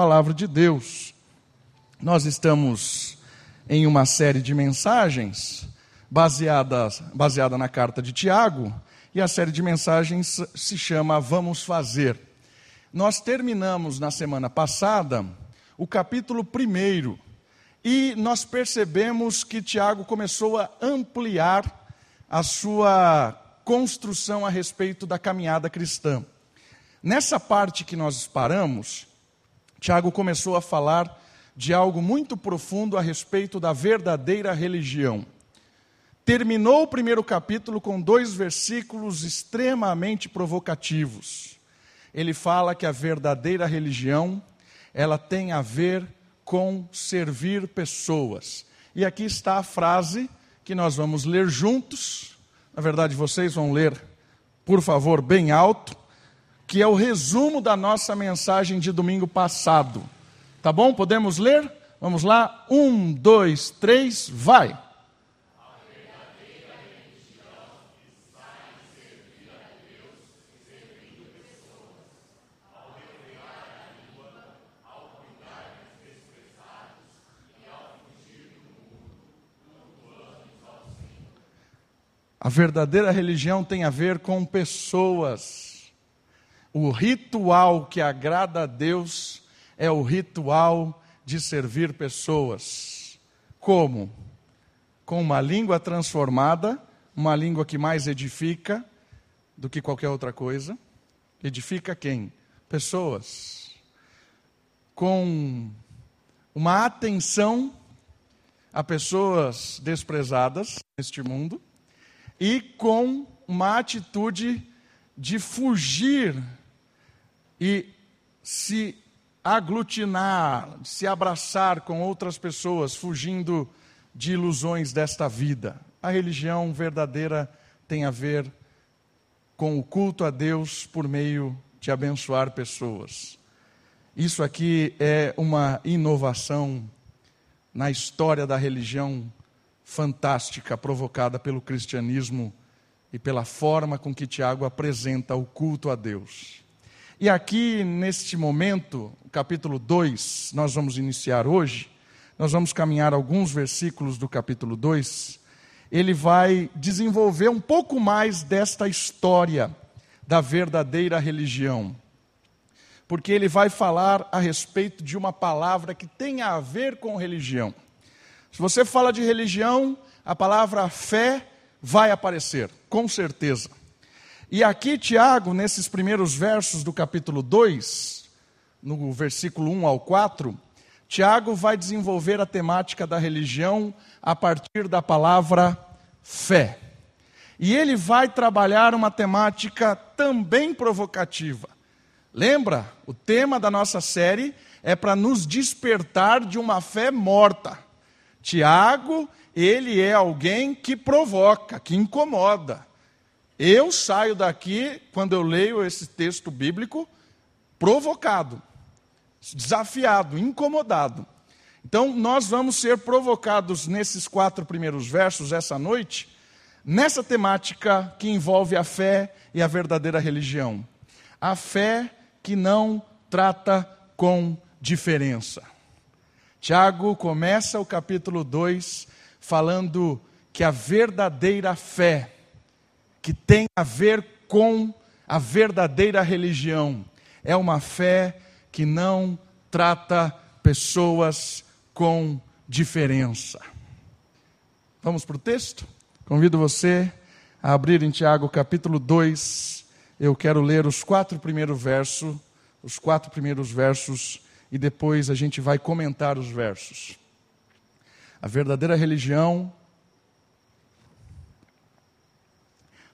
palavra de Deus. Nós estamos em uma série de mensagens baseada, baseada na carta de Tiago, e a série de mensagens se chama Vamos Fazer. Nós terminamos na semana passada o capítulo 1 e nós percebemos que Tiago começou a ampliar a sua construção a respeito da caminhada cristã. Nessa parte que nós paramos, Tiago começou a falar de algo muito profundo a respeito da verdadeira religião. Terminou o primeiro capítulo com dois versículos extremamente provocativos. Ele fala que a verdadeira religião, ela tem a ver com servir pessoas. E aqui está a frase que nós vamos ler juntos. Na verdade, vocês vão ler, por favor, bem alto, que é o resumo da nossa mensagem de domingo passado. Tá bom? Podemos ler? Vamos lá? Um, dois, três, vai! A verdadeira religião tem a ver com pessoas. O ritual que agrada a Deus é o ritual de servir pessoas. Como? Com uma língua transformada, uma língua que mais edifica do que qualquer outra coisa. Edifica quem? Pessoas. Com uma atenção a pessoas desprezadas neste mundo e com uma atitude de fugir e se aglutinar, se abraçar com outras pessoas, fugindo de ilusões desta vida. A religião verdadeira tem a ver com o culto a Deus por meio de abençoar pessoas. Isso aqui é uma inovação na história da religião fantástica provocada pelo cristianismo e pela forma com que Tiago apresenta o culto a Deus. E aqui, neste momento, capítulo 2, nós vamos iniciar hoje, nós vamos caminhar alguns versículos do capítulo 2. Ele vai desenvolver um pouco mais desta história da verdadeira religião. Porque ele vai falar a respeito de uma palavra que tem a ver com religião. Se você fala de religião, a palavra fé vai aparecer, com certeza. E aqui, Tiago, nesses primeiros versos do capítulo 2, no versículo 1 ao 4, Tiago vai desenvolver a temática da religião a partir da palavra fé. E ele vai trabalhar uma temática também provocativa. Lembra? O tema da nossa série é para nos despertar de uma fé morta. Tiago, ele é alguém que provoca, que incomoda. Eu saio daqui, quando eu leio esse texto bíblico, provocado, desafiado, incomodado. Então, nós vamos ser provocados nesses quatro primeiros versos, essa noite, nessa temática que envolve a fé e a verdadeira religião. A fé que não trata com diferença. Tiago começa o capítulo 2 falando que a verdadeira fé, que tem a ver com a verdadeira religião, é uma fé que não trata pessoas com diferença. Vamos para o texto? Convido você a abrir em Tiago capítulo 2. Eu quero ler os quatro primeiros versos, os quatro primeiros versos e depois a gente vai comentar os versos. A verdadeira religião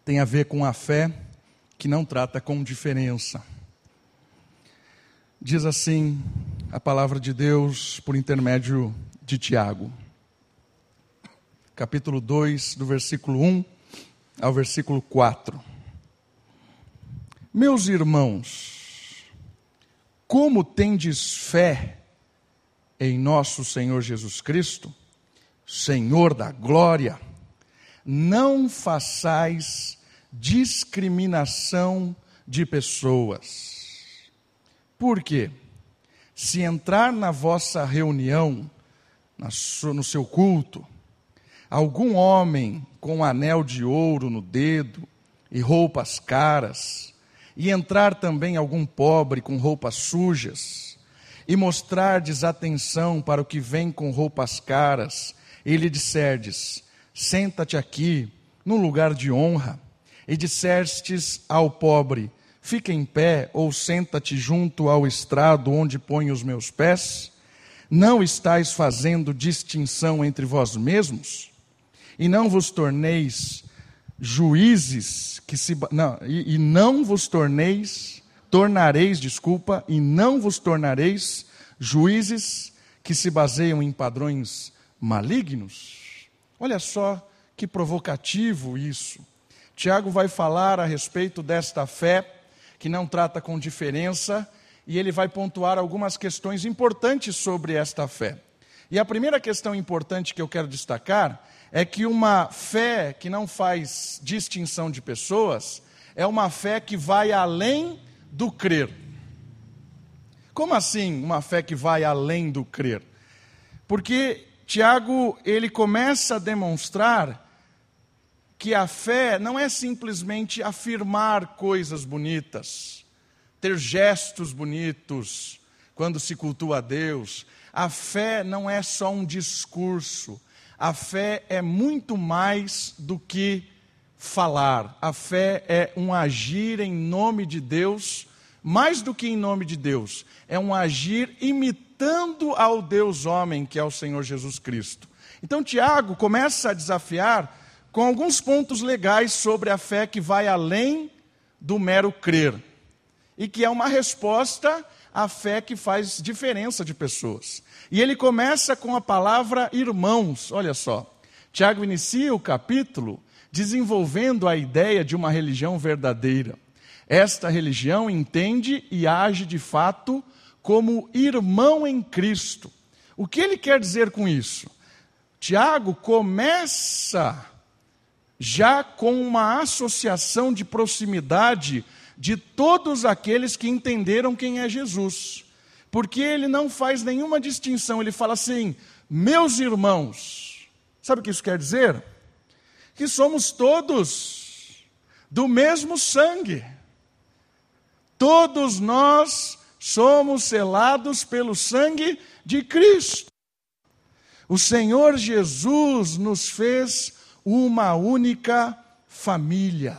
tem a ver com a fé que não trata com diferença. Diz assim a palavra de Deus por intermédio de Tiago, capítulo 2, do versículo 1 ao versículo 4. Meus irmãos, como tendes fé em nosso Senhor Jesus Cristo, Senhor da glória, não façais discriminação de pessoas. Por quê? se entrar na vossa reunião, no seu culto, algum homem com um anel de ouro no dedo e roupas caras, e entrar também algum pobre com roupas sujas, e mostrar desatenção para o que vem com roupas caras, e lhe disserdes: Senta-te aqui, num lugar de honra, e dissestes ao pobre: Fica em pé, ou senta-te junto ao estrado onde ponho os meus pés? Não estáis fazendo distinção entre vós mesmos? E não vos torneis juízes que se não, e, e não vos torneis tornareis, desculpa, e não vos tornareis juízes que se baseiam em padrões malignos. Olha só que provocativo isso. Tiago vai falar a respeito desta fé que não trata com diferença e ele vai pontuar algumas questões importantes sobre esta fé. E a primeira questão importante que eu quero destacar é que uma fé que não faz distinção de pessoas é uma fé que vai além do crer. Como assim uma fé que vai além do crer? Porque Tiago, ele começa a demonstrar que a fé não é simplesmente afirmar coisas bonitas, ter gestos bonitos quando se cultua a Deus. A fé não é só um discurso, a fé é muito mais do que falar. A fé é um agir em nome de Deus, mais do que em nome de Deus, é um agir imitando ao Deus homem, que é o Senhor Jesus Cristo. Então, Tiago começa a desafiar com alguns pontos legais sobre a fé que vai além do mero crer e que é uma resposta à fé que faz diferença de pessoas. E ele começa com a palavra irmãos, olha só. Tiago inicia o capítulo desenvolvendo a ideia de uma religião verdadeira. Esta religião entende e age de fato como irmão em Cristo. O que ele quer dizer com isso? Tiago começa já com uma associação de proximidade de todos aqueles que entenderam quem é Jesus porque ele não faz nenhuma distinção, ele fala assim: meus irmãos. Sabe o que isso quer dizer? Que somos todos do mesmo sangue. Todos nós somos selados pelo sangue de Cristo. O Senhor Jesus nos fez uma única família.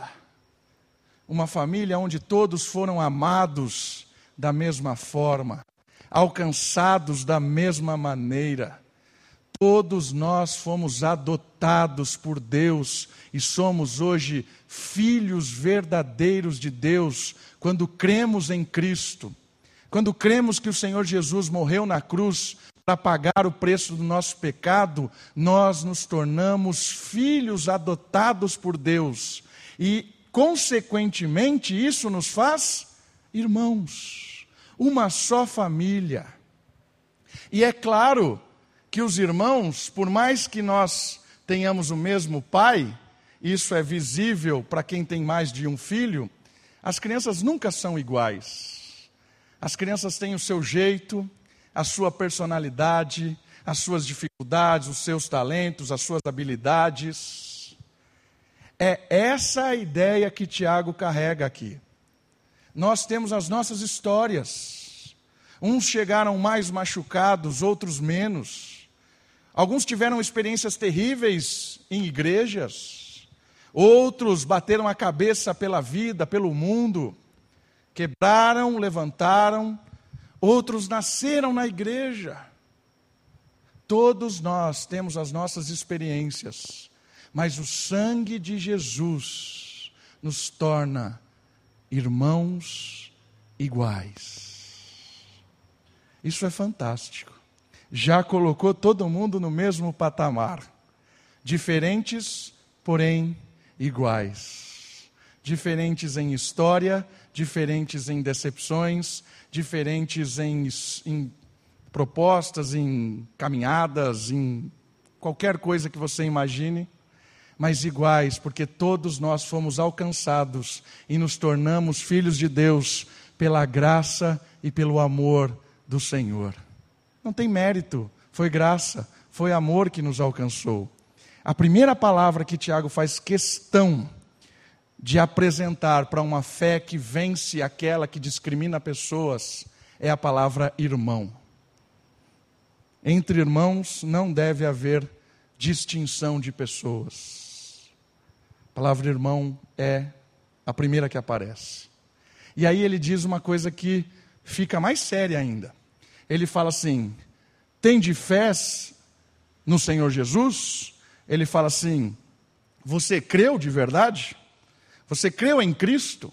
Uma família onde todos foram amados da mesma forma alcançados da mesma maneira. Todos nós fomos adotados por Deus e somos hoje filhos verdadeiros de Deus quando cremos em Cristo. Quando cremos que o Senhor Jesus morreu na cruz para pagar o preço do nosso pecado, nós nos tornamos filhos adotados por Deus. E, consequentemente, isso nos faz irmãos uma só família. E é claro que os irmãos, por mais que nós tenhamos o mesmo pai, isso é visível para quem tem mais de um filho, as crianças nunca são iguais. As crianças têm o seu jeito, a sua personalidade, as suas dificuldades, os seus talentos, as suas habilidades. É essa a ideia que Tiago carrega aqui nós temos as nossas histórias. Uns chegaram mais machucados, outros menos. Alguns tiveram experiências terríveis em igrejas. Outros bateram a cabeça pela vida, pelo mundo. Quebraram, levantaram. Outros nasceram na igreja. Todos nós temos as nossas experiências, mas o sangue de Jesus nos torna irmãos iguais. Isso é fantástico. Já colocou todo mundo no mesmo patamar. Diferentes, porém iguais. Diferentes em história, diferentes em decepções, diferentes em, em propostas, em caminhadas, em qualquer coisa que você imagine mas iguais, porque todos nós fomos alcançados e nos tornamos filhos de Deus pela graça e pelo amor do Senhor. Não tem mérito, foi graça, foi amor que nos alcançou. A primeira palavra que Tiago faz questão de apresentar para uma fé que vence aquela que discrimina pessoas é a palavra irmão. Entre irmãos não deve haver distinção de pessoas. A palavra irmão é a primeira que aparece. E aí ele diz uma coisa que fica mais séria ainda. Ele fala assim: tem de fé no Senhor Jesus? Ele fala assim: você creu de verdade? Você creu em Cristo?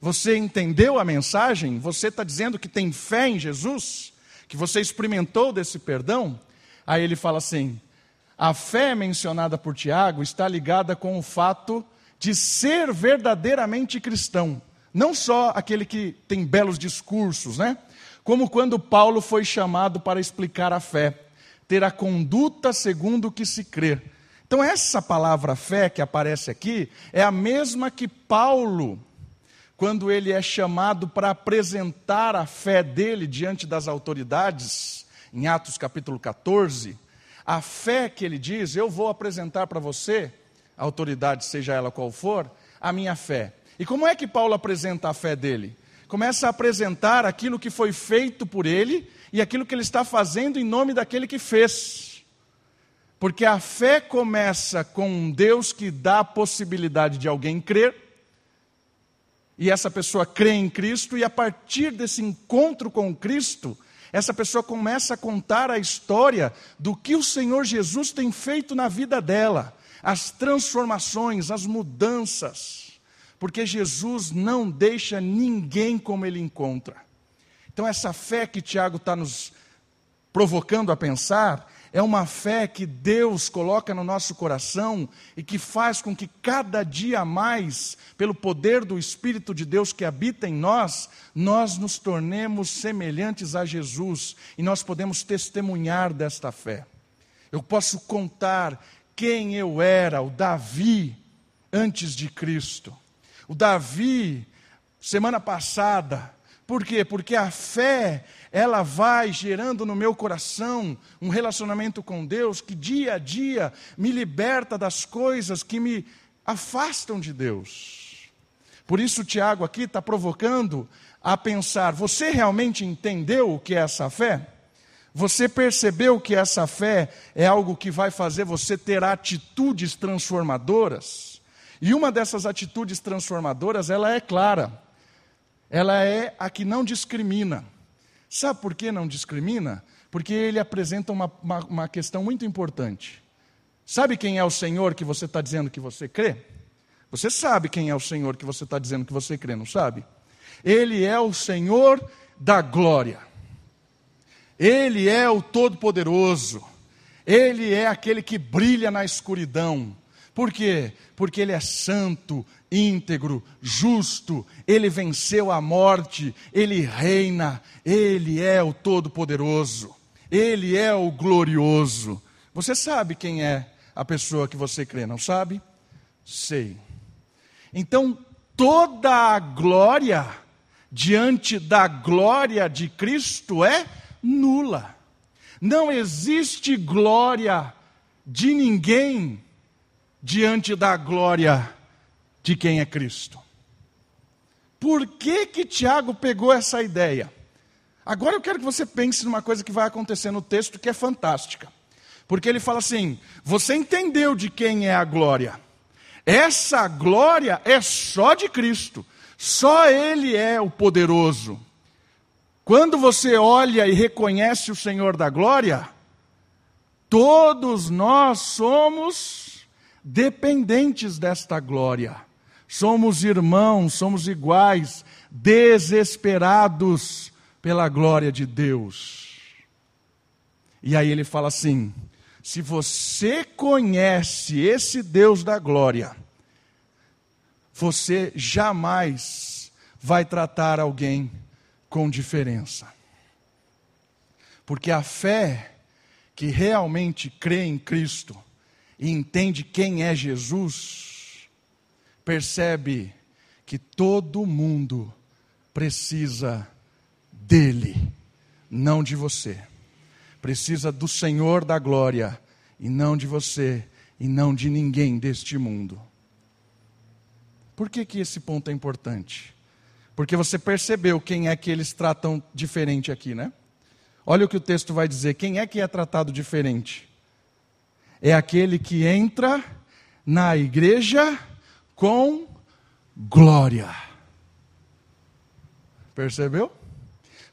Você entendeu a mensagem? Você está dizendo que tem fé em Jesus? Que você experimentou desse perdão? Aí ele fala assim: a fé mencionada por Tiago está ligada com o fato de ser verdadeiramente cristão. Não só aquele que tem belos discursos, né? Como quando Paulo foi chamado para explicar a fé, ter a conduta segundo o que se crê. Então, essa palavra fé que aparece aqui é a mesma que Paulo, quando ele é chamado para apresentar a fé dele diante das autoridades, em Atos capítulo 14, a fé que ele diz: Eu vou apresentar para você, autoridade, seja ela qual for, a minha fé. E como é que Paulo apresenta a fé dele? Começa a apresentar aquilo que foi feito por ele e aquilo que ele está fazendo em nome daquele que fez. Porque a fé começa com um Deus que dá a possibilidade de alguém crer, e essa pessoa crê em Cristo, e a partir desse encontro com Cristo, essa pessoa começa a contar a história do que o Senhor Jesus tem feito na vida dela, as transformações, as mudanças porque Jesus não deixa ninguém como ele encontra. Então, essa fé que Tiago está nos provocando a pensar, é uma fé que Deus coloca no nosso coração e que faz com que cada dia mais, pelo poder do Espírito de Deus que habita em nós, nós nos tornemos semelhantes a Jesus e nós podemos testemunhar desta fé. Eu posso contar quem eu era, o Davi, antes de Cristo. O Davi, semana passada, por quê? Porque a fé, ela vai gerando no meu coração um relacionamento com Deus que dia a dia me liberta das coisas que me afastam de Deus. Por isso, Tiago aqui está provocando a pensar: você realmente entendeu o que é essa fé? Você percebeu que essa fé é algo que vai fazer você ter atitudes transformadoras? E uma dessas atitudes transformadoras, ela é clara. Ela é a que não discrimina. Sabe por que não discrimina? Porque ele apresenta uma, uma, uma questão muito importante. Sabe quem é o Senhor que você está dizendo que você crê? Você sabe quem é o Senhor que você está dizendo que você crê, não sabe? Ele é o Senhor da glória. Ele é o Todo-Poderoso. Ele é aquele que brilha na escuridão. Por quê? Porque ele é santo, íntegro, justo, ele venceu a morte, ele reina, ele é o Todo-Poderoso, ele é o glorioso. Você sabe quem é a pessoa que você crê, não sabe? Sei. Então, toda a glória diante da glória de Cristo é nula. Não existe glória de ninguém diante da glória de quem é Cristo. Por que que Tiago pegou essa ideia? Agora eu quero que você pense numa coisa que vai acontecer no texto que é fantástica. Porque ele fala assim: você entendeu de quem é a glória? Essa glória é só de Cristo. Só Ele é o poderoso. Quando você olha e reconhece o Senhor da glória, todos nós somos dependentes desta glória. Somos irmãos, somos iguais, desesperados pela glória de Deus. E aí ele fala assim: se você conhece esse Deus da glória, você jamais vai tratar alguém com diferença. Porque a fé que realmente crê em Cristo, e entende quem é Jesus, percebe que todo mundo precisa dele. não de você. Precisa do Senhor da glória e não de você e não de ninguém deste mundo. Por que, que esse ponto é importante? Porque você percebeu quem é que eles tratam diferente aqui, né? Olha o que o texto vai dizer: quem é que é tratado diferente? É aquele que entra na igreja com glória. Percebeu?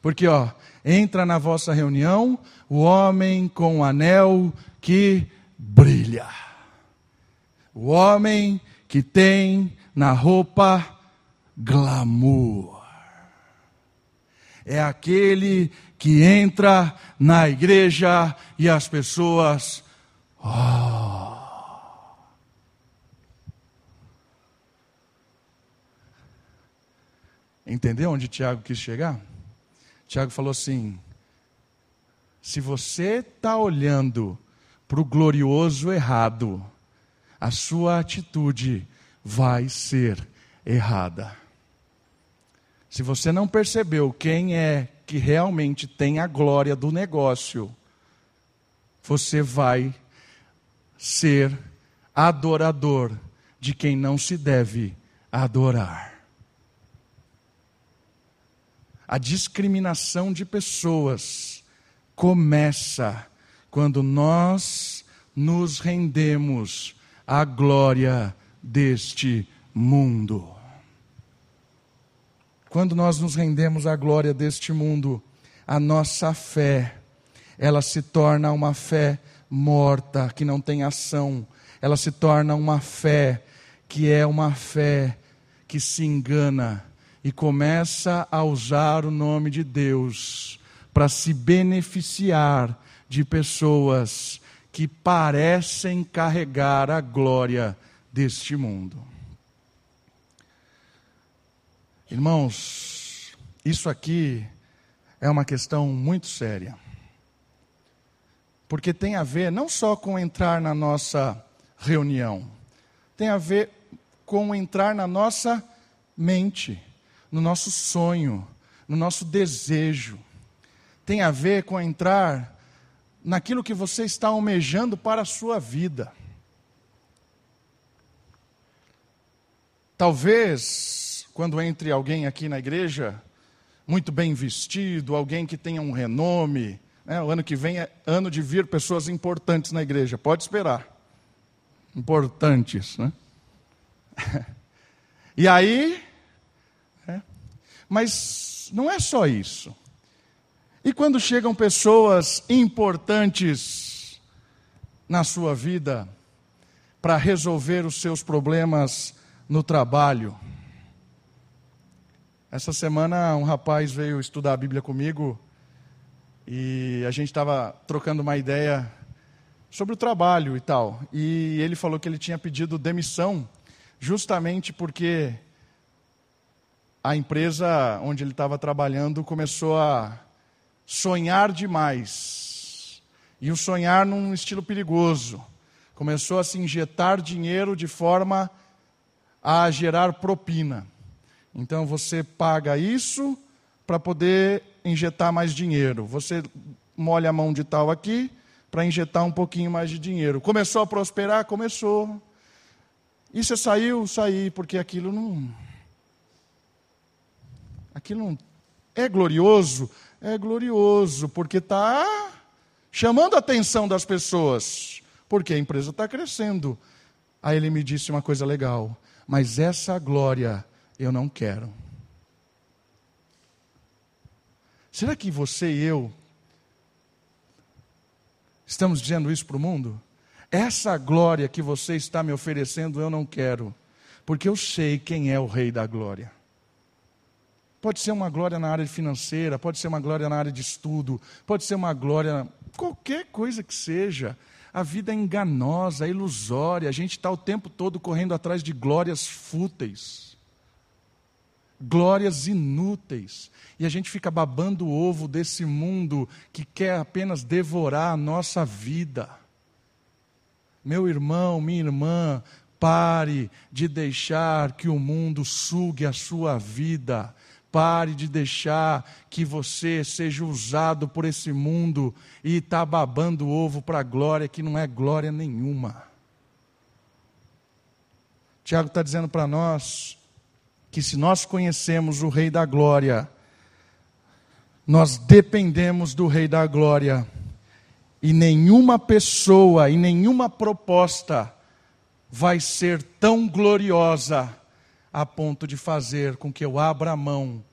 Porque, ó, entra na vossa reunião o homem com o anel que brilha. O homem que tem na roupa glamour. É aquele que entra na igreja e as pessoas. Oh. Entendeu onde Tiago quis chegar? Tiago falou assim: se você está olhando para o glorioso errado, a sua atitude vai ser errada. Se você não percebeu quem é que realmente tem a glória do negócio, você vai ser adorador de quem não se deve adorar. A discriminação de pessoas começa quando nós nos rendemos à glória deste mundo. Quando nós nos rendemos à glória deste mundo, a nossa fé, ela se torna uma fé morta, que não tem ação. Ela se torna uma fé que é uma fé que se engana e começa a usar o nome de Deus para se beneficiar de pessoas que parecem carregar a glória deste mundo. Irmãos, isso aqui é uma questão muito séria. Porque tem a ver não só com entrar na nossa reunião, tem a ver com entrar na nossa mente, no nosso sonho, no nosso desejo. Tem a ver com entrar naquilo que você está almejando para a sua vida. Talvez, quando entre alguém aqui na igreja, muito bem vestido, alguém que tenha um renome, né, o ano que vem é ano de vir pessoas importantes na igreja, pode esperar. Importantes, né? e aí, é, mas não é só isso. E quando chegam pessoas importantes na sua vida para resolver os seus problemas no trabalho. Essa semana um rapaz veio estudar a Bíblia comigo e a gente estava trocando uma ideia sobre o trabalho e tal. E ele falou que ele tinha pedido demissão justamente porque a empresa onde ele estava trabalhando começou a sonhar demais. E o sonhar num estilo perigoso. Começou a se injetar dinheiro de forma a gerar propina. Então você paga isso para poder injetar mais dinheiro. Você molha a mão de tal aqui para injetar um pouquinho mais de dinheiro. Começou a prosperar? Começou. E você saiu? Saí, porque aquilo não. Aquilo não é glorioso, é glorioso, porque está chamando a atenção das pessoas, porque a empresa está crescendo. Aí ele me disse uma coisa legal, mas essa glória eu não quero. Será que você e eu estamos dizendo isso para o mundo? Essa glória que você está me oferecendo eu não quero, porque eu sei quem é o Rei da Glória. Pode ser uma glória na área financeira, pode ser uma glória na área de estudo, pode ser uma glória, qualquer coisa que seja. A vida é enganosa, é ilusória, a gente está o tempo todo correndo atrás de glórias fúteis, glórias inúteis, e a gente fica babando o ovo desse mundo que quer apenas devorar a nossa vida. Meu irmão, minha irmã, pare de deixar que o mundo sugue a sua vida Pare de deixar que você seja usado por esse mundo e está babando ovo para glória que não é glória nenhuma. Tiago está dizendo para nós que se nós conhecemos o Rei da Glória, nós dependemos do Rei da Glória, e nenhuma pessoa e nenhuma proposta vai ser tão gloriosa a ponto de fazer com que eu abra a mão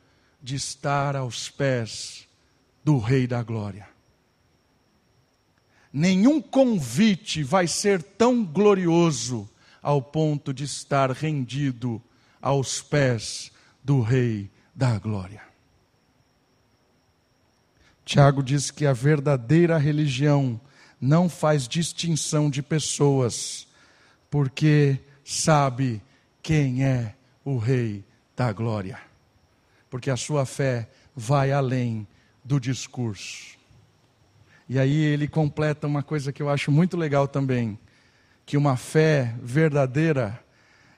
de estar aos pés do Rei da Glória. Nenhum convite vai ser tão glorioso ao ponto de estar rendido aos pés do Rei da Glória. Tiago diz que a verdadeira religião não faz distinção de pessoas, porque sabe quem é o Rei da Glória. Porque a sua fé vai além do discurso. E aí ele completa uma coisa que eu acho muito legal também, que uma fé verdadeira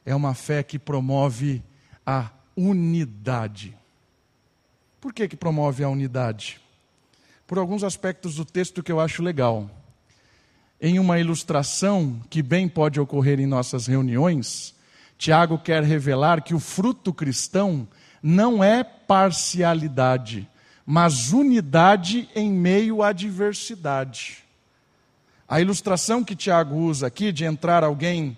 é uma fé que promove a unidade. Por que que promove a unidade? Por alguns aspectos do texto que eu acho legal. Em uma ilustração que bem pode ocorrer em nossas reuniões, Tiago quer revelar que o fruto cristão não é parcialidade, mas unidade em meio à diversidade. A ilustração que Tiago usa aqui de entrar alguém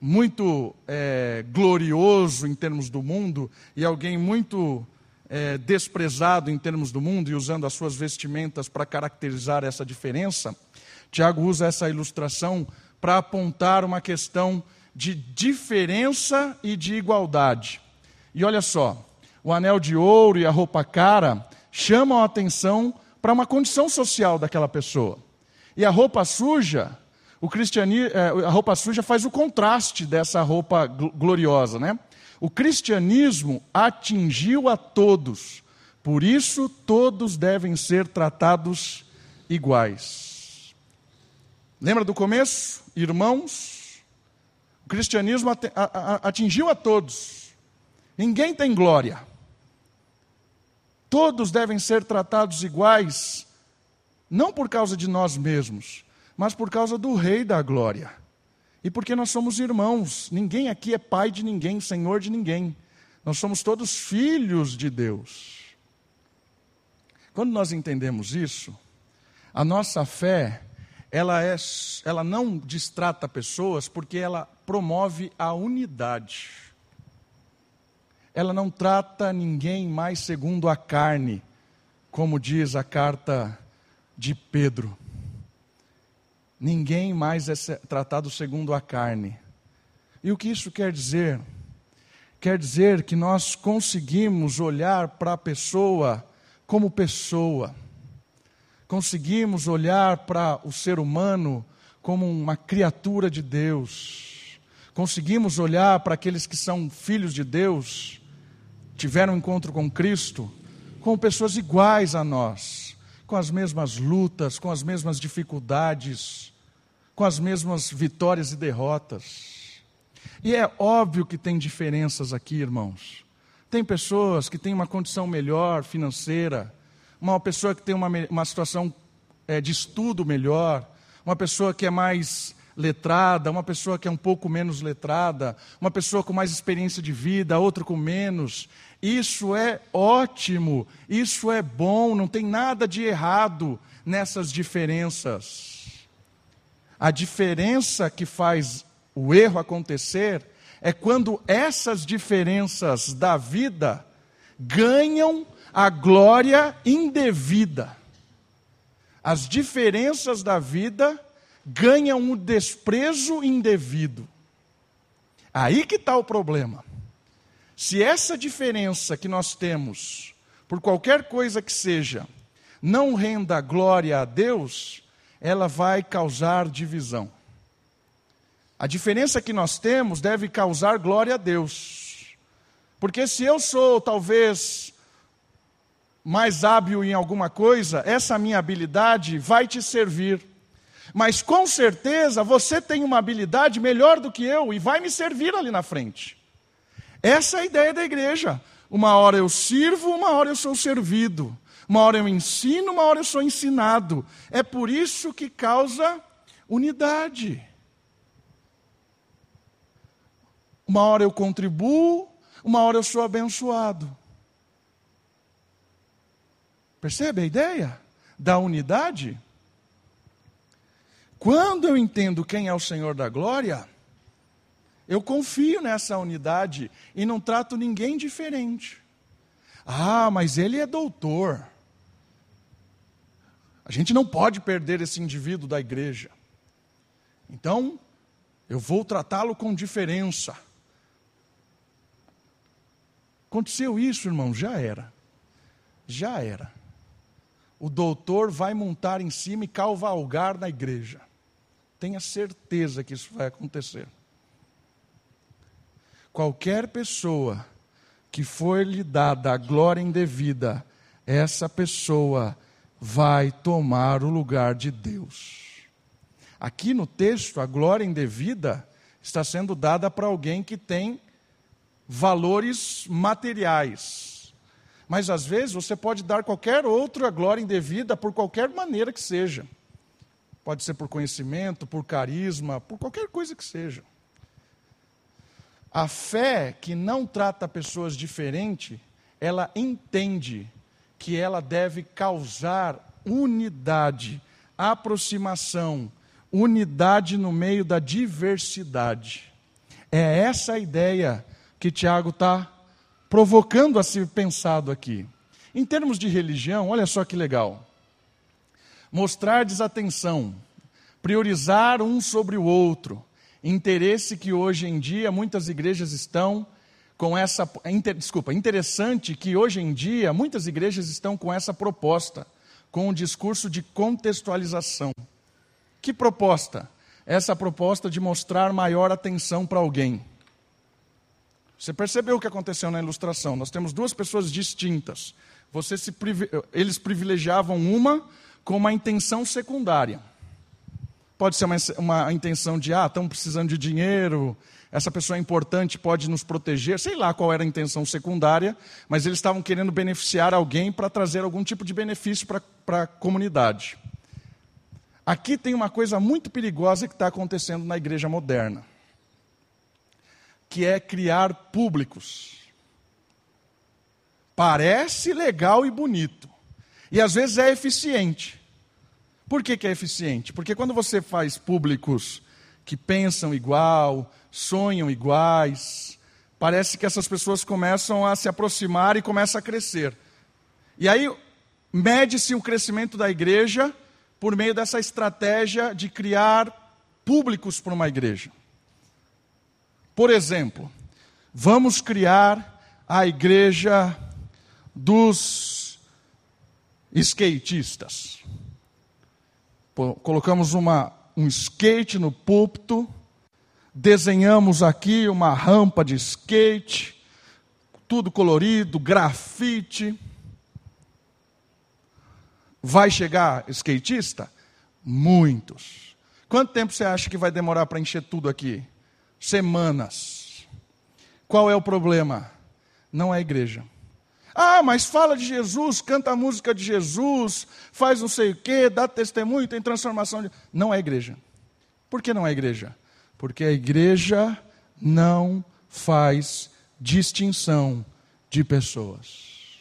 muito é, glorioso em termos do mundo e alguém muito é, desprezado em termos do mundo e usando as suas vestimentas para caracterizar essa diferença, Tiago usa essa ilustração para apontar uma questão de diferença e de igualdade. E olha só, o anel de ouro e a roupa cara chamam a atenção para uma condição social daquela pessoa. E a roupa suja, o cristianismo, é, a roupa suja faz o contraste dessa roupa gloriosa, né? O cristianismo atingiu a todos, por isso todos devem ser tratados iguais. Lembra do começo? Irmãos, o cristianismo atingiu a todos. Ninguém tem glória. Todos devem ser tratados iguais, não por causa de nós mesmos, mas por causa do Rei da Glória. E porque nós somos irmãos. Ninguém aqui é pai de ninguém, senhor de ninguém. Nós somos todos filhos de Deus. Quando nós entendemos isso, a nossa fé ela, é, ela não distrata pessoas porque ela promove a unidade. Ela não trata ninguém mais segundo a carne, como diz a carta de Pedro. Ninguém mais é tratado segundo a carne. E o que isso quer dizer? Quer dizer que nós conseguimos olhar para a pessoa como pessoa conseguimos olhar para o ser humano como uma criatura de Deus, conseguimos olhar para aqueles que são filhos de Deus, tiveram um encontro com Cristo, como pessoas iguais a nós, com as mesmas lutas, com as mesmas dificuldades, com as mesmas vitórias e derrotas. E é óbvio que tem diferenças aqui, irmãos. Tem pessoas que têm uma condição melhor financeira, uma pessoa que tem uma, uma situação é, de estudo melhor, uma pessoa que é mais letrada, uma pessoa que é um pouco menos letrada, uma pessoa com mais experiência de vida, outra com menos. Isso é ótimo, isso é bom, não tem nada de errado nessas diferenças. A diferença que faz o erro acontecer é quando essas diferenças da vida ganham a glória indevida. As diferenças da vida ganham o desprezo indevido. Aí que está o problema. Se essa diferença que nós temos, por qualquer coisa que seja, não renda glória a Deus, ela vai causar divisão. A diferença que nós temos deve causar glória a Deus. Porque se eu sou talvez mais hábil em alguma coisa, essa minha habilidade vai te servir. Mas com certeza você tem uma habilidade melhor do que eu e vai me servir ali na frente. Essa é a ideia da igreja. uma hora eu sirvo, uma hora eu sou servido. Uma hora eu ensino, uma hora eu sou ensinado. É por isso que causa unidade. Uma hora eu contribuo, uma hora eu sou abençoado. Percebe a ideia da unidade? Quando eu entendo quem é o Senhor da glória, eu confio nessa unidade e não trato ninguém diferente. Ah, mas ele é doutor. A gente não pode perder esse indivíduo da igreja. Então, eu vou tratá-lo com diferença. Aconteceu isso, irmão, já era. Já era. O doutor vai montar em cima e cavalgar na igreja. Tenha certeza que isso vai acontecer. Qualquer pessoa que for lhe dada a glória indevida, essa pessoa vai tomar o lugar de Deus. Aqui no texto, a glória indevida está sendo dada para alguém que tem valores materiais. Mas às vezes você pode dar qualquer outra glória indevida por qualquer maneira que seja. Pode ser por conhecimento, por carisma, por qualquer coisa que seja. A fé que não trata pessoas diferente, ela entende que ela deve causar unidade, aproximação, unidade no meio da diversidade. É essa a ideia que Tiago está provocando a ser pensado aqui. Em termos de religião, olha só que legal. Mostrar desatenção, priorizar um sobre o outro, interesse que hoje em dia muitas igrejas estão com essa. Inter, desculpa, interessante que hoje em dia muitas igrejas estão com essa proposta, com o discurso de contextualização. Que proposta? Essa proposta de mostrar maior atenção para alguém. Você percebeu o que aconteceu na ilustração? Nós temos duas pessoas distintas. Se, eles privilegiavam uma com uma intenção secundária. Pode ser uma, uma intenção de, ah, estão precisando de dinheiro, essa pessoa é importante, pode nos proteger, sei lá qual era a intenção secundária, mas eles estavam querendo beneficiar alguém para trazer algum tipo de benefício para a comunidade. Aqui tem uma coisa muito perigosa que está acontecendo na igreja moderna que é criar públicos. Parece legal e bonito. E às vezes é eficiente. Por que, que é eficiente? Porque quando você faz públicos que pensam igual, sonham iguais, parece que essas pessoas começam a se aproximar e começam a crescer. E aí mede-se o crescimento da igreja por meio dessa estratégia de criar públicos para uma igreja. Por exemplo, vamos criar a igreja dos skatistas. Colocamos uma, um skate no púlpito, desenhamos aqui uma rampa de skate, tudo colorido, grafite. Vai chegar skatista? Muitos. Quanto tempo você acha que vai demorar para encher tudo aqui? semanas. Qual é o problema? Não é a igreja. Ah, mas fala de Jesus, canta a música de Jesus, faz não sei o quê, dá testemunho, tem transformação. De... Não é igreja. Por que não é igreja? Porque a igreja não faz distinção de pessoas.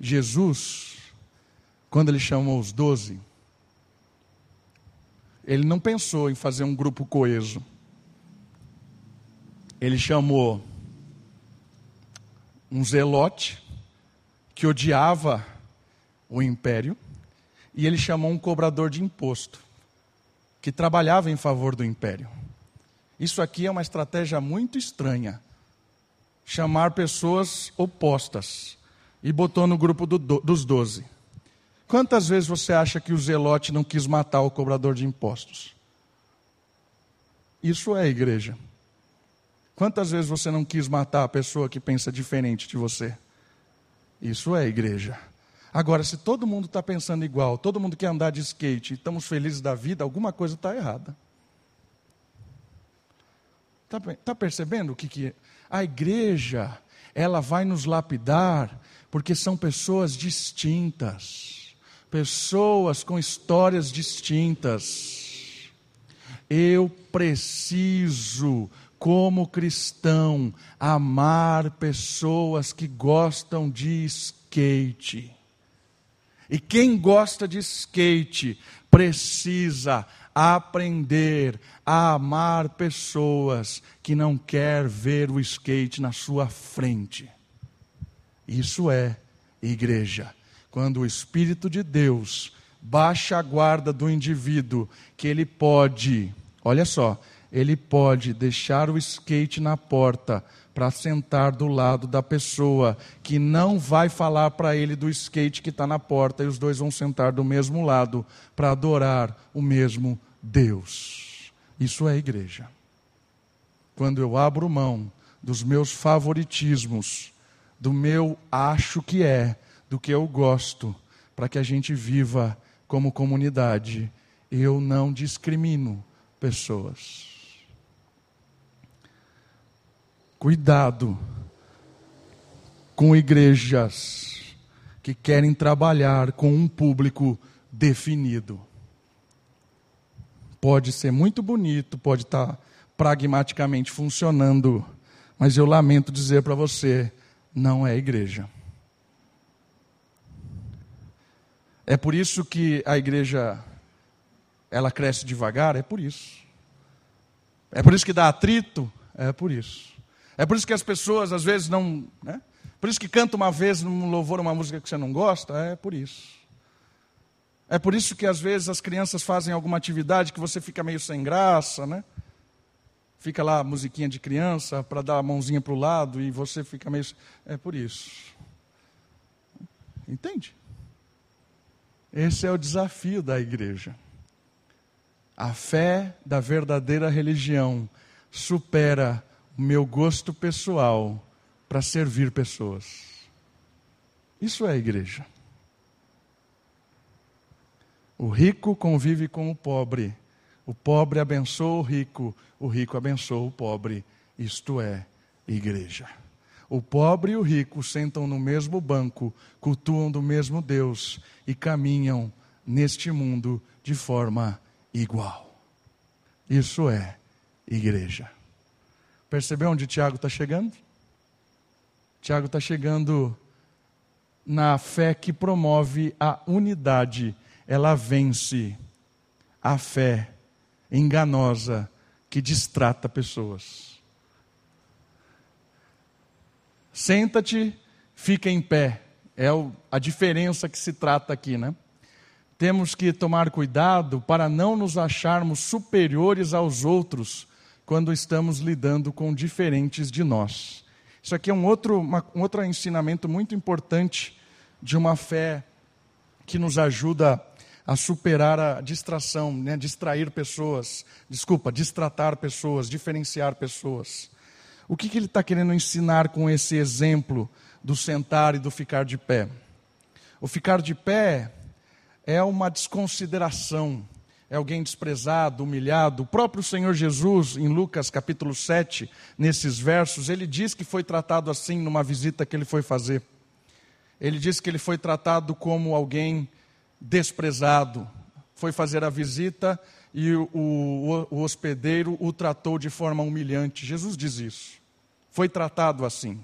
Jesus, quando ele chamou os doze, ele não pensou em fazer um grupo coeso. Ele chamou um zelote que odiava o império, e ele chamou um cobrador de imposto que trabalhava em favor do império. Isso aqui é uma estratégia muito estranha. Chamar pessoas opostas e botou no grupo do, dos doze. Quantas vezes você acha que o Zelote não quis matar o cobrador de impostos? Isso é igreja. Quantas vezes você não quis matar a pessoa que pensa diferente de você? Isso é igreja. Agora, se todo mundo está pensando igual, todo mundo quer andar de skate, estamos felizes da vida, alguma coisa está errada. Está tá percebendo o que, que a igreja ela vai nos lapidar porque são pessoas distintas, pessoas com histórias distintas. Eu preciso, como cristão, amar pessoas que gostam de skate. E quem gosta de skate precisa aprender a amar pessoas que não quer ver o skate na sua frente. Isso é igreja. Quando o Espírito de Deus baixa a guarda do indivíduo, que ele pode, olha só, ele pode deixar o skate na porta para sentar do lado da pessoa que não vai falar para ele do skate que está na porta e os dois vão sentar do mesmo lado para adorar o mesmo Deus. Isso é igreja. Quando eu abro mão dos meus favoritismos do meu acho que é, do que eu gosto, para que a gente viva como comunidade. Eu não discrimino pessoas. Cuidado com igrejas que querem trabalhar com um público definido. Pode ser muito bonito, pode estar pragmaticamente funcionando, mas eu lamento dizer para você, não é igreja. É por isso que a igreja ela cresce devagar, é por isso. É por isso que dá atrito, é por isso. É por isso que as pessoas às vezes não, né? Por isso que canta uma vez num louvor uma música que você não gosta, é por isso. É por isso que às vezes as crianças fazem alguma atividade que você fica meio sem graça, né? fica lá a musiquinha de criança para dar a mãozinha para o lado e você fica meio. É por isso. Entende? Esse é o desafio da igreja. A fé da verdadeira religião supera o meu gosto pessoal para servir pessoas. Isso é igreja. O rico convive com o pobre o pobre abençoa o rico, o rico abençoa o pobre. Isto é igreja. O pobre e o rico sentam no mesmo banco, cultuam do mesmo Deus e caminham neste mundo de forma igual. Isso é igreja. Percebeu onde Tiago está chegando? Tiago está chegando na fé que promove a unidade, ela vence a fé enganosa que distrata pessoas. Senta-te, fica em pé. É a diferença que se trata aqui, né? Temos que tomar cuidado para não nos acharmos superiores aos outros quando estamos lidando com diferentes de nós. Isso aqui é um outro, uma, um outro ensinamento muito importante de uma fé que nos ajuda a superar a distração, né? distrair pessoas, desculpa, distratar pessoas, diferenciar pessoas. O que, que ele está querendo ensinar com esse exemplo do sentar e do ficar de pé? O ficar de pé é uma desconsideração, é alguém desprezado, humilhado. O próprio Senhor Jesus, em Lucas capítulo 7, nesses versos, ele diz que foi tratado assim numa visita que ele foi fazer. Ele diz que ele foi tratado como alguém desprezado. Foi fazer a visita e o, o, o hospedeiro o tratou de forma humilhante. Jesus diz isso. Foi tratado assim.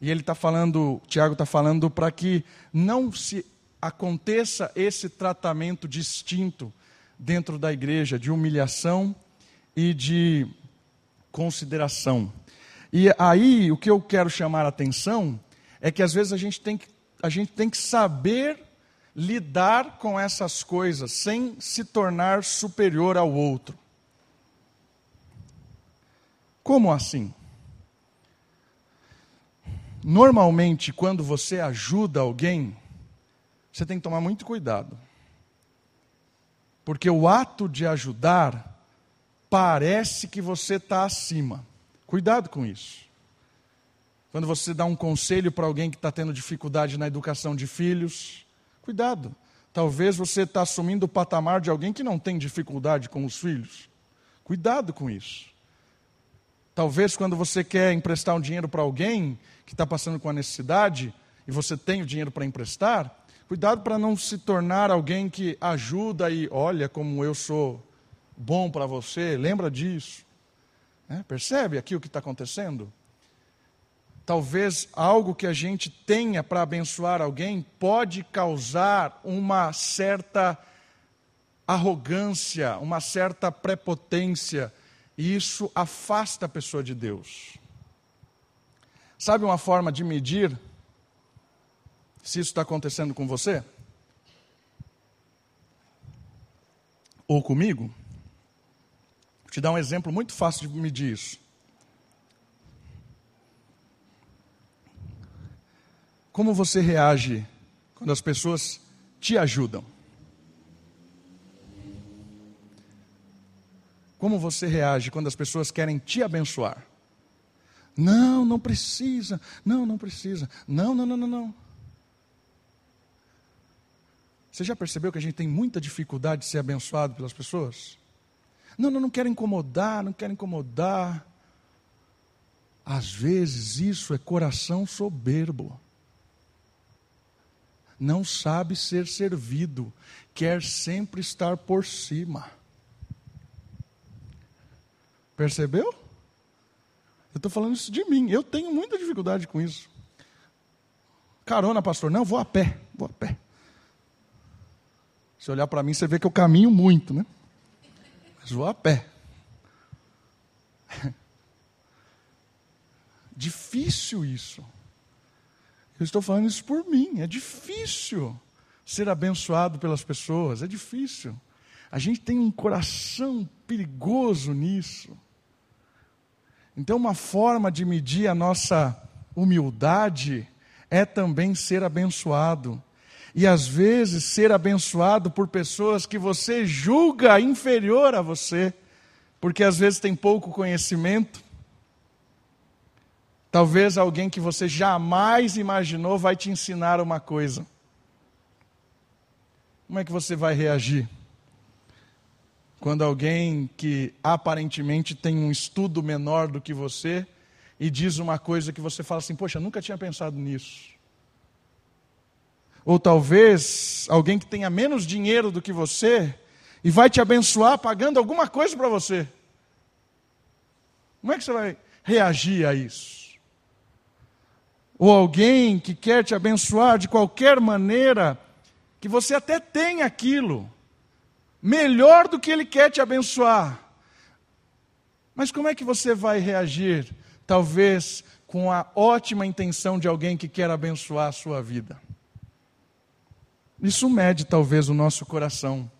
E ele está falando, Tiago está falando para que não se aconteça esse tratamento distinto dentro da igreja de humilhação e de consideração. E aí o que eu quero chamar a atenção é que às vezes a gente tem que, a gente tem que saber lidar com essas coisas sem se tornar superior ao outro. Como assim? Normalmente, quando você ajuda alguém, você tem que tomar muito cuidado. Porque o ato de ajudar parece que você está acima. Cuidado com isso. Quando você dá um conselho para alguém que está tendo dificuldade na educação de filhos, Cuidado. Talvez você está assumindo o patamar de alguém que não tem dificuldade com os filhos. Cuidado com isso. Talvez quando você quer emprestar um dinheiro para alguém que está passando com a necessidade e você tem o dinheiro para emprestar, cuidado para não se tornar alguém que ajuda e olha como eu sou bom para você, lembra disso. É, percebe aqui o que está acontecendo? Talvez algo que a gente tenha para abençoar alguém pode causar uma certa arrogância, uma certa prepotência, e isso afasta a pessoa de Deus. Sabe uma forma de medir se isso está acontecendo com você? Ou comigo? Vou te dar um exemplo muito fácil de medir isso. Como você reage quando as pessoas te ajudam? Como você reage quando as pessoas querem te abençoar? Não, não precisa. Não, não precisa. Não, não, não, não, não. Você já percebeu que a gente tem muita dificuldade de ser abençoado pelas pessoas? Não, não, não quero incomodar, não quero incomodar. Às vezes isso é coração soberbo não sabe ser servido, quer sempre estar por cima. Percebeu? Eu estou falando isso de mim, eu tenho muita dificuldade com isso. Carona, pastor, não, vou a pé, vou a pé. Se olhar para mim, você vê que eu caminho muito, né? Mas vou a pé. Difícil isso. Eu estou falando isso por mim. É difícil ser abençoado pelas pessoas, é difícil. A gente tem um coração perigoso nisso. Então, uma forma de medir a nossa humildade é também ser abençoado. E às vezes ser abençoado por pessoas que você julga inferior a você, porque às vezes tem pouco conhecimento, Talvez alguém que você jamais imaginou vai te ensinar uma coisa. Como é que você vai reagir? Quando alguém que aparentemente tem um estudo menor do que você e diz uma coisa que você fala assim: Poxa, nunca tinha pensado nisso. Ou talvez alguém que tenha menos dinheiro do que você e vai te abençoar pagando alguma coisa para você. Como é que você vai reagir a isso? ou alguém que quer te abençoar de qualquer maneira, que você até tem aquilo, melhor do que ele quer te abençoar. Mas como é que você vai reagir? Talvez com a ótima intenção de alguém que quer abençoar a sua vida. Isso mede talvez o nosso coração.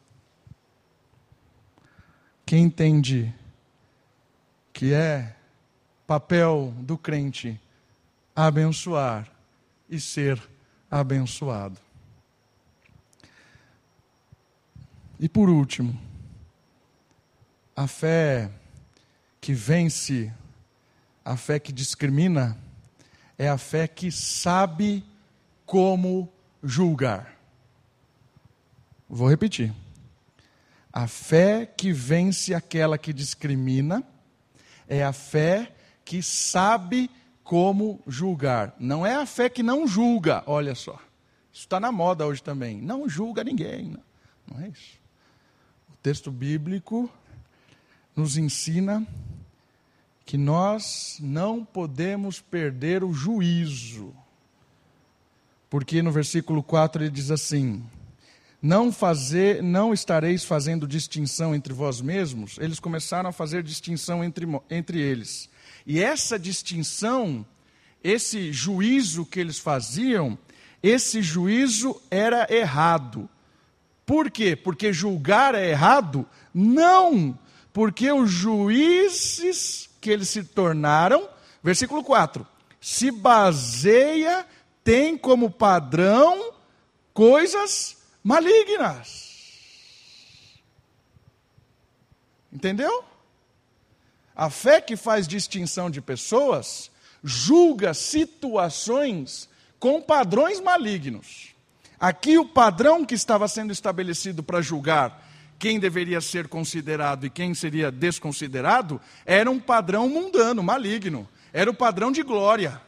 Quem entende que é papel do crente abençoar e ser abençoado. E por último, a fé que vence, a fé que discrimina, é a fé que sabe como julgar. Vou repetir. A fé que vence aquela que discrimina é a fé que sabe como julgar. Não é a fé que não julga, olha só. Isso está na moda hoje também. Não julga ninguém. Não, é isso. O texto bíblico nos ensina que nós não podemos perder o juízo. Porque no versículo 4 ele diz assim: não fazer, não estareis fazendo distinção entre vós mesmos. Eles começaram a fazer distinção entre, entre eles. E essa distinção, esse juízo que eles faziam, esse juízo era errado. Por quê? Porque julgar é errado? Não, porque os juízes que eles se tornaram, versículo 4, se baseia, tem como padrão coisas malignas. Entendeu? A fé que faz distinção de pessoas julga situações com padrões malignos. Aqui o padrão que estava sendo estabelecido para julgar quem deveria ser considerado e quem seria desconsiderado, era um padrão mundano, maligno. Era o padrão de glória.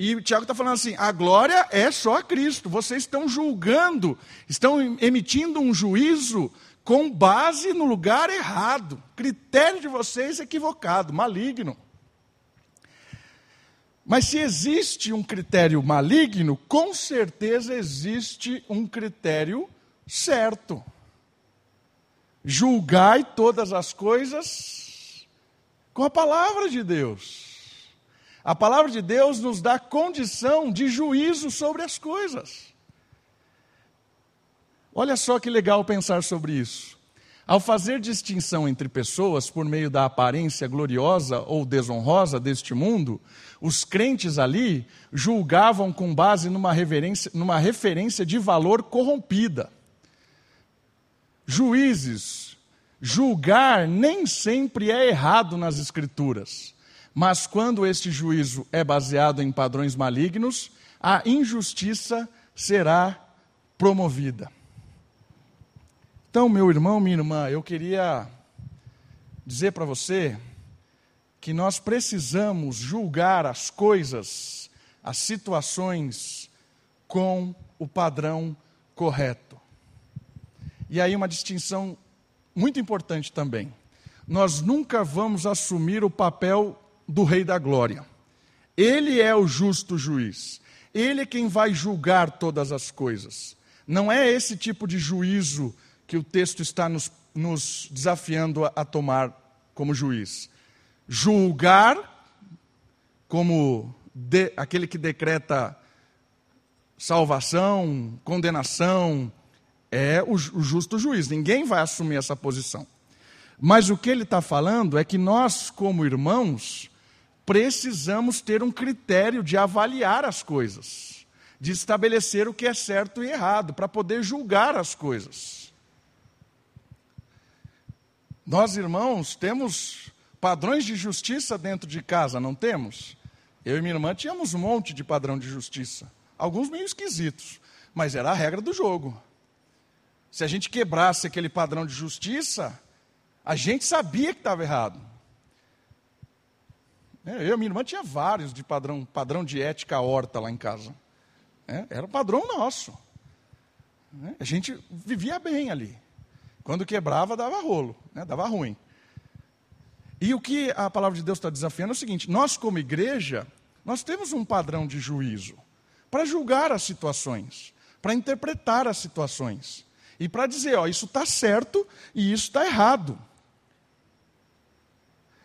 E o Tiago está falando assim: a glória é só a Cristo. Vocês estão julgando, estão emitindo um juízo com base no lugar errado. Critério de vocês equivocado, maligno. Mas se existe um critério maligno, com certeza existe um critério certo. Julgai todas as coisas com a palavra de Deus. A palavra de Deus nos dá condição de juízo sobre as coisas. Olha só que legal pensar sobre isso. Ao fazer distinção entre pessoas por meio da aparência gloriosa ou desonrosa deste mundo, os crentes ali julgavam com base numa, numa referência de valor corrompida. Juízes, julgar nem sempre é errado nas Escrituras. Mas quando este juízo é baseado em padrões malignos, a injustiça será promovida. Então, meu irmão, minha irmã, eu queria dizer para você que nós precisamos julgar as coisas, as situações, com o padrão correto. E aí, uma distinção muito importante também. Nós nunca vamos assumir o papel do Rei da Glória. Ele é o justo juiz. Ele é quem vai julgar todas as coisas. Não é esse tipo de juízo que o texto está nos, nos desafiando a, a tomar como juiz. Julgar como de, aquele que decreta salvação, condenação, é o, o justo juiz. Ninguém vai assumir essa posição. Mas o que ele está falando é que nós, como irmãos, precisamos ter um critério de avaliar as coisas, de estabelecer o que é certo e errado, para poder julgar as coisas. Nós, irmãos, temos padrões de justiça dentro de casa, não temos? Eu e minha irmã tínhamos um monte de padrão de justiça, alguns meio esquisitos, mas era a regra do jogo. Se a gente quebrasse aquele padrão de justiça, a gente sabia que estava errado. É, eu e minha irmã tinha vários de padrão, padrão de ética horta lá em casa. É, era o padrão nosso. É, a gente vivia bem ali. Quando quebrava, dava rolo, né, dava ruim. E o que a palavra de Deus está desafiando é o seguinte: nós, como igreja, nós temos um padrão de juízo para julgar as situações, para interpretar as situações e para dizer, ó, isso está certo e isso está errado.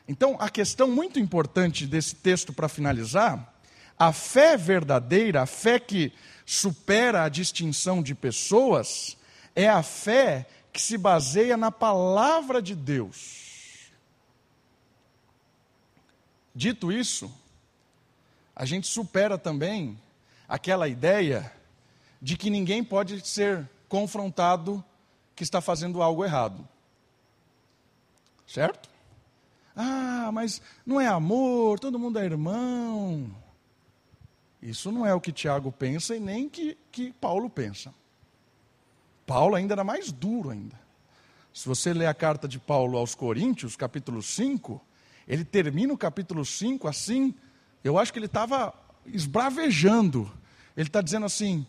Então, a questão muito importante desse texto para finalizar, a fé verdadeira, a fé que supera a distinção de pessoas, é a fé que se baseia na palavra de Deus. Dito isso, a gente supera também aquela ideia de que ninguém pode ser confrontado que está fazendo algo errado. Certo? Ah, mas não é amor, todo mundo é irmão. Isso não é o que Tiago pensa e nem que, que Paulo pensa. Paulo ainda era mais duro ainda. Se você ler a carta de Paulo aos Coríntios, capítulo 5, ele termina o capítulo 5 assim, eu acho que ele estava esbravejando. Ele está dizendo assim: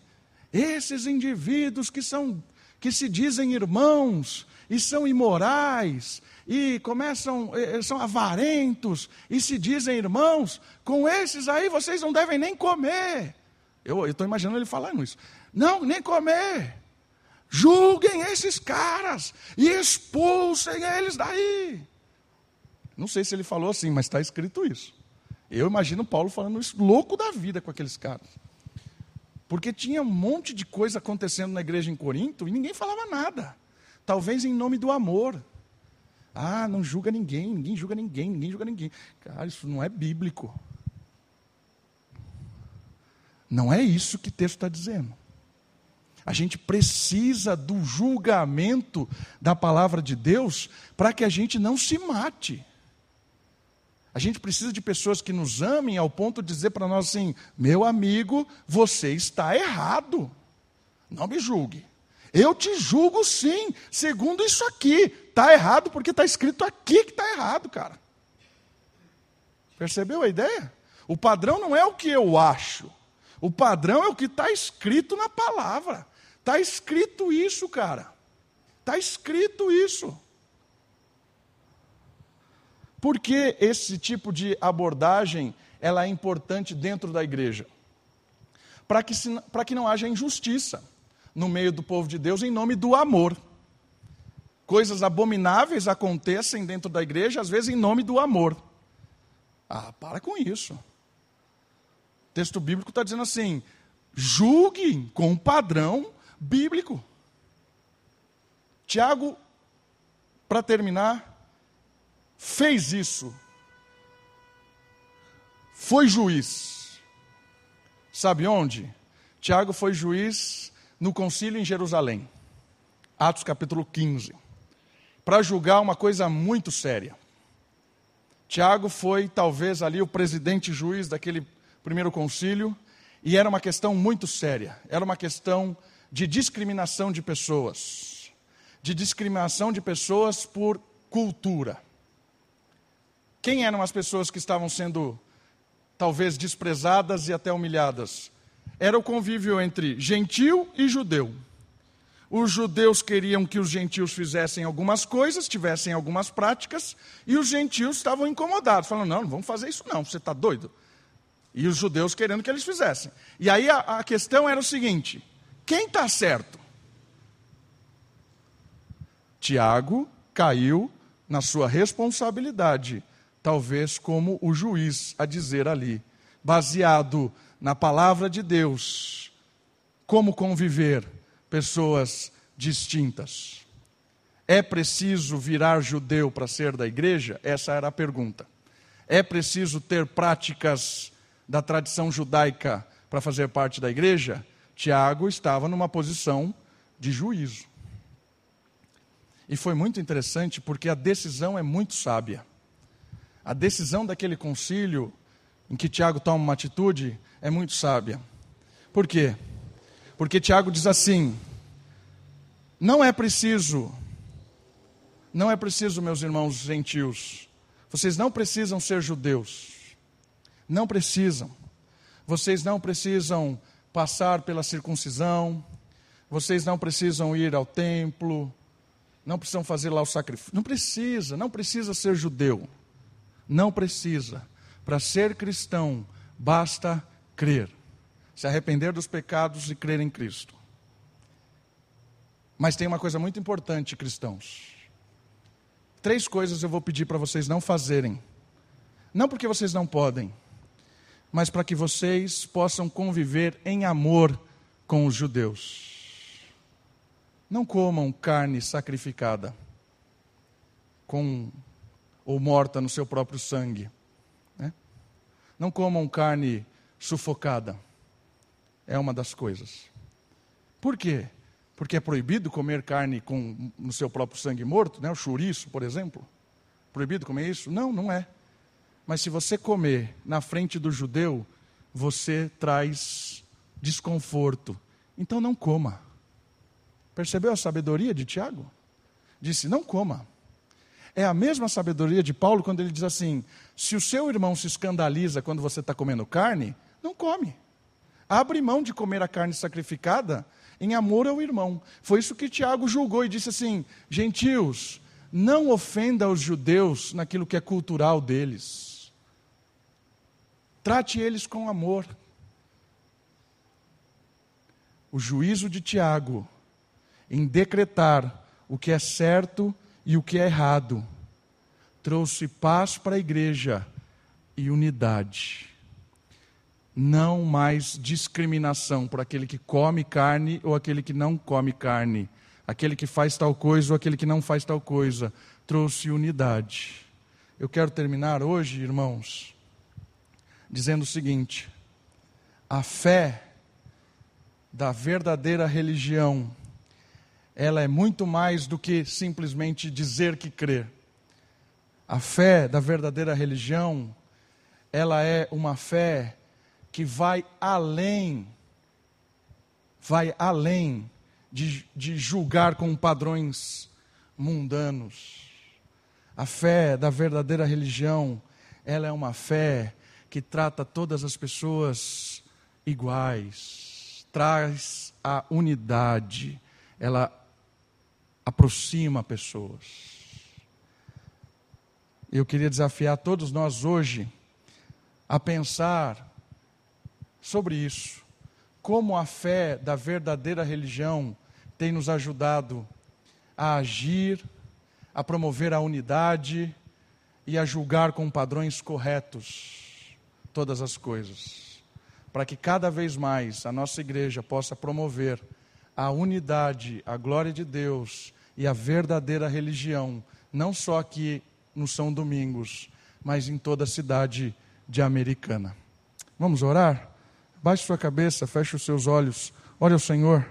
esses indivíduos que são que se dizem irmãos e são imorais e começam, são avarentos e se dizem irmãos, com esses aí vocês não devem nem comer. Eu estou imaginando ele falando isso. Não, nem comer. Julguem esses caras e expulsem eles daí. Não sei se ele falou assim, mas está escrito isso. Eu imagino Paulo falando isso, louco da vida com aqueles caras. Porque tinha um monte de coisa acontecendo na igreja em Corinto e ninguém falava nada. Talvez em nome do amor. Ah, não julga ninguém, ninguém julga ninguém, ninguém julga ninguém. Cara, isso não é bíblico. Não é isso que o texto está dizendo. A gente precisa do julgamento da palavra de Deus para que a gente não se mate. A gente precisa de pessoas que nos amem ao ponto de dizer para nós assim: meu amigo, você está errado. Não me julgue. Eu te julgo sim, segundo isso aqui. Está errado porque está escrito aqui que está errado, cara. Percebeu a ideia? O padrão não é o que eu acho. O padrão é o que está escrito na palavra. Está escrito isso, cara. Está escrito isso. Por que esse tipo de abordagem ela é importante dentro da igreja? Para que, que não haja injustiça no meio do povo de Deus em nome do amor. Coisas abomináveis acontecem dentro da igreja, às vezes em nome do amor. Ah, para com isso. O texto bíblico está dizendo assim: julgue com um padrão bíblico. Tiago, para terminar, fez isso. Foi juiz. Sabe onde? Tiago foi juiz no concílio em Jerusalém. Atos capítulo 15. Para julgar uma coisa muito séria. Tiago foi talvez ali o presidente juiz daquele primeiro concílio, e era uma questão muito séria. Era uma questão de discriminação de pessoas. De discriminação de pessoas por cultura. Quem eram as pessoas que estavam sendo talvez desprezadas e até humilhadas? Era o convívio entre gentil e judeu. Os judeus queriam que os gentios fizessem algumas coisas, tivessem algumas práticas, e os gentios estavam incomodados, falando: não, não vamos fazer isso, não, você está doido. E os judeus querendo que eles fizessem. E aí a, a questão era o seguinte: quem está certo? Tiago caiu na sua responsabilidade talvez como o juiz a dizer ali, baseado na palavra de Deus, como conviver pessoas distintas. É preciso virar judeu para ser da igreja? Essa era a pergunta. É preciso ter práticas da tradição judaica para fazer parte da igreja? Tiago estava numa posição de juízo. E foi muito interessante porque a decisão é muito sábia a decisão daquele concílio em que Tiago toma uma atitude é muito sábia. Por quê? Porque Tiago diz assim: não é preciso, não é preciso, meus irmãos gentios, vocês não precisam ser judeus, não precisam, vocês não precisam passar pela circuncisão, vocês não precisam ir ao templo, não precisam fazer lá o sacrifício, não precisa, não precisa ser judeu. Não precisa. Para ser cristão, basta crer. Se arrepender dos pecados e crer em Cristo. Mas tem uma coisa muito importante, cristãos. Três coisas eu vou pedir para vocês não fazerem. Não porque vocês não podem, mas para que vocês possam conviver em amor com os judeus. Não comam carne sacrificada com ou morta no seu próprio sangue. Né? Não comam carne sufocada. É uma das coisas. Por quê? Porque é proibido comer carne com, no seu próprio sangue morto, né? o chouriço, por exemplo. Proibido comer isso? Não, não é. Mas se você comer na frente do judeu, você traz desconforto. Então não coma. Percebeu a sabedoria de Tiago? Disse: não coma. É a mesma sabedoria de Paulo quando ele diz assim: se o seu irmão se escandaliza quando você está comendo carne, não come. Abre mão de comer a carne sacrificada em amor ao irmão. Foi isso que Tiago julgou e disse assim: gentios, não ofenda os judeus naquilo que é cultural deles. Trate eles com amor. O juízo de Tiago em decretar o que é certo e o que é errado. Trouxe paz para a igreja e unidade. Não mais discriminação por aquele que come carne ou aquele que não come carne, aquele que faz tal coisa ou aquele que não faz tal coisa. Trouxe unidade. Eu quero terminar hoje, irmãos, dizendo o seguinte: a fé da verdadeira religião ela é muito mais do que simplesmente dizer que crê. A fé da verdadeira religião, ela é uma fé que vai além, vai além de, de julgar com padrões mundanos. A fé da verdadeira religião, ela é uma fé que trata todas as pessoas iguais, traz a unidade, ela aproxima pessoas. Eu queria desafiar todos nós hoje a pensar sobre isso. Como a fé da verdadeira religião tem nos ajudado a agir, a promover a unidade e a julgar com padrões corretos todas as coisas. Para que cada vez mais a nossa igreja possa promover a unidade, a glória de Deus e a verdadeira religião, não só aqui no São Domingos, mas em toda a cidade de Americana. Vamos orar? Baixe sua cabeça, feche os seus olhos, ore ao Senhor.